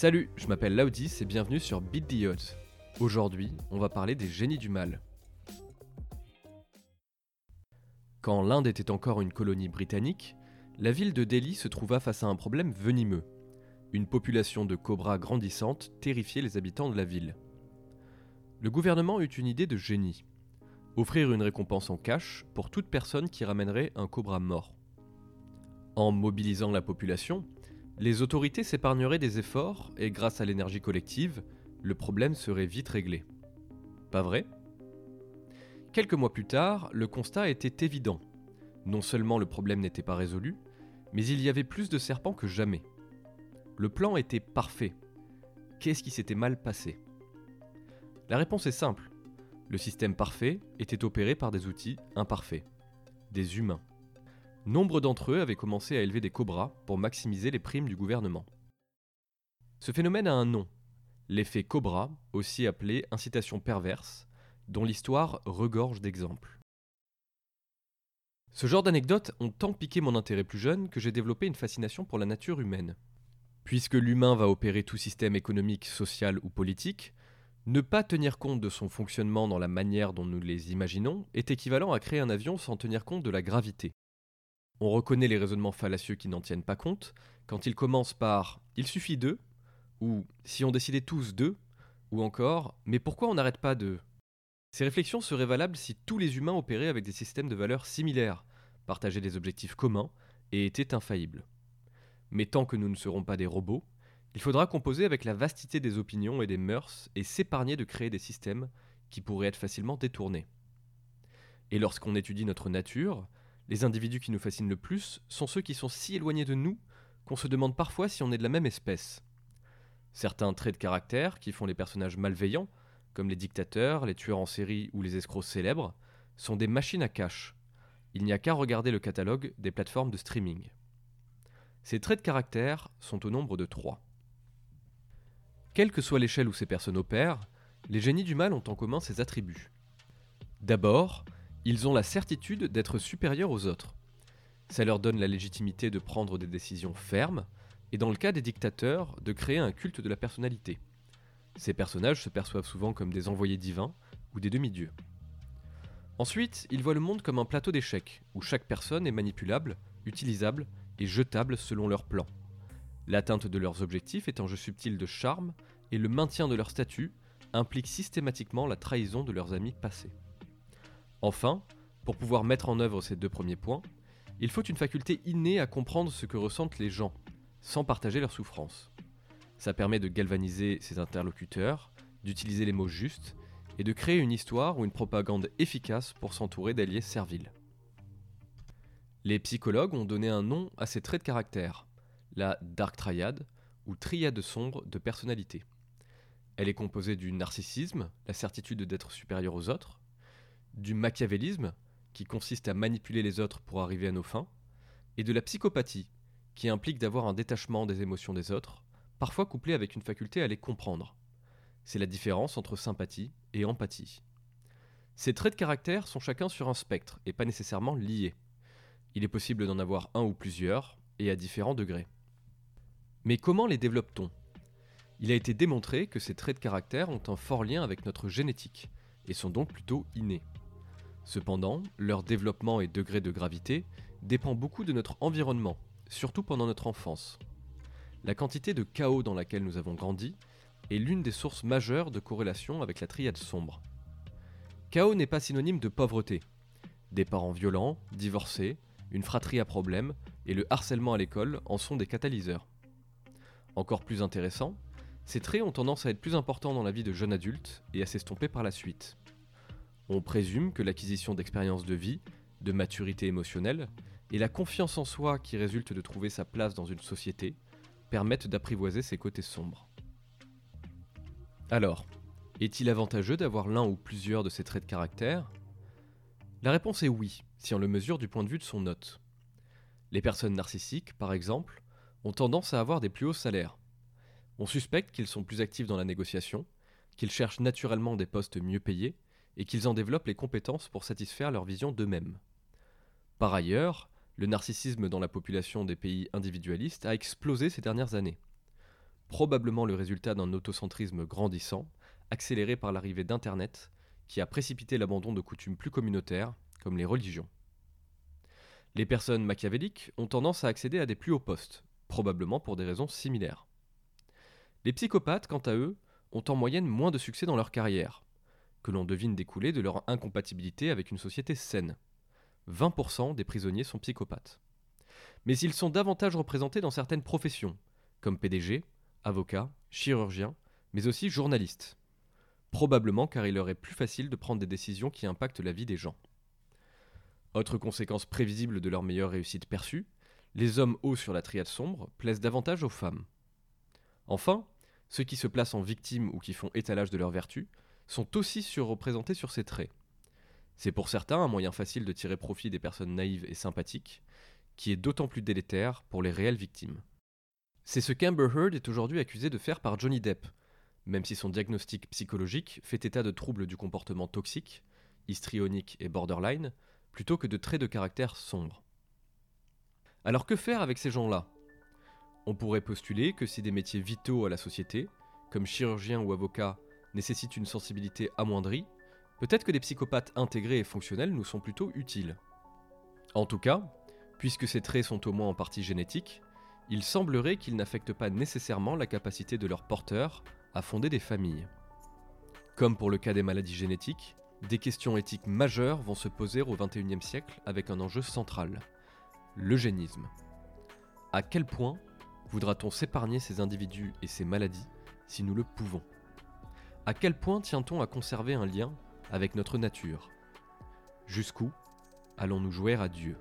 Salut, je m'appelle Laudis et bienvenue sur Beat the Odds. Aujourd'hui, on va parler des génies du mal. Quand l'Inde était encore une colonie britannique, la ville de Delhi se trouva face à un problème venimeux. Une population de cobras grandissante terrifiait les habitants de la ville. Le gouvernement eut une idée de génie. Offrir une récompense en cash pour toute personne qui ramènerait un cobra mort. En mobilisant la population, les autorités s'épargneraient des efforts et grâce à l'énergie collective, le problème serait vite réglé. Pas vrai? Quelques mois plus tard, le constat était évident. Non seulement le problème n'était pas résolu, mais il y avait plus de serpents que jamais. Le plan était parfait. Qu'est-ce qui s'était mal passé? La réponse est simple. Le système parfait était opéré par des outils imparfaits, des humains. Nombre d'entre eux avaient commencé à élever des cobras pour maximiser les primes du gouvernement. Ce phénomène a un nom, l'effet cobra, aussi appelé incitation perverse, dont l'histoire regorge d'exemples. Ce genre d'anecdotes ont tant piqué mon intérêt plus jeune que j'ai développé une fascination pour la nature humaine. Puisque l'humain va opérer tout système économique, social ou politique, ne pas tenir compte de son fonctionnement dans la manière dont nous les imaginons est équivalent à créer un avion sans tenir compte de la gravité. On reconnaît les raisonnements fallacieux qui n'en tiennent pas compte quand ils commencent par il suffit de, ou si on décidait tous de, ou encore mais pourquoi on n'arrête pas de Ces réflexions seraient valables si tous les humains opéraient avec des systèmes de valeurs similaires, partageaient des objectifs communs et étaient infaillibles. Mais tant que nous ne serons pas des robots, il faudra composer avec la vastité des opinions et des mœurs et s'épargner de créer des systèmes qui pourraient être facilement détournés. Et lorsqu'on étudie notre nature, les individus qui nous fascinent le plus sont ceux qui sont si éloignés de nous qu'on se demande parfois si on est de la même espèce. Certains traits de caractère qui font les personnages malveillants, comme les dictateurs, les tueurs en série ou les escrocs célèbres, sont des machines à cash. Il n'y a qu'à regarder le catalogue des plateformes de streaming. Ces traits de caractère sont au nombre de trois. Quelle que soit l'échelle où ces personnes opèrent, les génies du mal ont en commun ces attributs. D'abord, ils ont la certitude d'être supérieurs aux autres. Ça leur donne la légitimité de prendre des décisions fermes, et dans le cas des dictateurs, de créer un culte de la personnalité. Ces personnages se perçoivent souvent comme des envoyés divins ou des demi-dieux. Ensuite, ils voient le monde comme un plateau d'échecs, où chaque personne est manipulable, utilisable et jetable selon leur plan. L'atteinte de leurs objectifs est un jeu subtil de charme, et le maintien de leur statut implique systématiquement la trahison de leurs amis passés. Enfin, pour pouvoir mettre en œuvre ces deux premiers points, il faut une faculté innée à comprendre ce que ressentent les gens, sans partager leurs souffrances. Ça permet de galvaniser ses interlocuteurs, d'utiliser les mots justes et de créer une histoire ou une propagande efficace pour s'entourer d'alliés serviles. Les psychologues ont donné un nom à ces traits de caractère, la Dark Triad ou triade sombre de personnalité. Elle est composée du narcissisme, la certitude d'être supérieur aux autres, du machiavélisme, qui consiste à manipuler les autres pour arriver à nos fins, et de la psychopathie, qui implique d'avoir un détachement des émotions des autres, parfois couplé avec une faculté à les comprendre. C'est la différence entre sympathie et empathie. Ces traits de caractère sont chacun sur un spectre et pas nécessairement liés. Il est possible d'en avoir un ou plusieurs, et à différents degrés. Mais comment les développe-t-on? Il a été démontré que ces traits de caractère ont un fort lien avec notre génétique, et sont donc plutôt innés. Cependant, leur développement et degré de gravité dépend beaucoup de notre environnement, surtout pendant notre enfance. La quantité de chaos dans laquelle nous avons grandi est l'une des sources majeures de corrélation avec la triade sombre. Chaos n'est pas synonyme de pauvreté. Des parents violents, divorcés, une fratrie à problème et le harcèlement à l'école en sont des catalyseurs. Encore plus intéressant, ces traits ont tendance à être plus importants dans la vie de jeunes adultes et à s'estomper par la suite. On présume que l'acquisition d'expériences de vie, de maturité émotionnelle et la confiance en soi qui résulte de trouver sa place dans une société permettent d'apprivoiser ses côtés sombres. Alors, est-il avantageux d'avoir l'un ou plusieurs de ces traits de caractère? La réponse est oui, si on le mesure du point de vue de son note. Les personnes narcissiques, par exemple, ont tendance à avoir des plus hauts salaires, on suspecte qu'ils sont plus actifs dans la négociation, qu'ils cherchent naturellement des postes mieux payés et qu'ils en développent les compétences pour satisfaire leur vision d'eux-mêmes. Par ailleurs, le narcissisme dans la population des pays individualistes a explosé ces dernières années. probablement le résultat d'un autocentrisme grandissant, accéléré par l'arrivée d'Internet, qui a précipité l'abandon de coutumes plus communautaires, comme les religions. Les personnes machiavéliques ont tendance à accéder à des plus hauts postes, probablement pour des raisons similaires. Les psychopathes, quant à eux, ont en moyenne moins de succès dans leur carrière, que l'on devine découler de leur incompatibilité avec une société saine. 20% des prisonniers sont psychopathes. Mais ils sont davantage représentés dans certaines professions, comme PDG, avocat, chirurgien, mais aussi journaliste. Probablement car il leur est plus facile de prendre des décisions qui impactent la vie des gens. Autre conséquence prévisible de leur meilleure réussite perçue, les hommes hauts sur la triade sombre plaisent davantage aux femmes. Enfin, ceux qui se placent en victimes ou qui font étalage de leurs vertus sont aussi surreprésentés sur ces traits. C'est pour certains un moyen facile de tirer profit des personnes naïves et sympathiques, qui est d'autant plus délétère pour les réelles victimes. C'est ce qu'Amber Heard est aujourd'hui accusé de faire par Johnny Depp, même si son diagnostic psychologique fait état de troubles du comportement toxique, histrionique et borderline, plutôt que de traits de caractère sombres. Alors que faire avec ces gens-là? On pourrait postuler que si des métiers vitaux à la société, comme chirurgien ou avocat, nécessitent une sensibilité amoindrie, peut-être que des psychopathes intégrés et fonctionnels nous sont plutôt utiles. En tout cas, puisque ces traits sont au moins en partie génétiques, il semblerait qu'ils n'affectent pas nécessairement la capacité de leurs porteurs à fonder des familles. Comme pour le cas des maladies génétiques, des questions éthiques majeures vont se poser au XXIe siècle avec un enjeu central, l'eugénisme. À quel point voudra-t-on s'épargner ces individus et ces maladies si nous le pouvons? À quel point tient-on à conserver un lien avec notre nature? Jusqu'où allons-nous jouer à Dieu?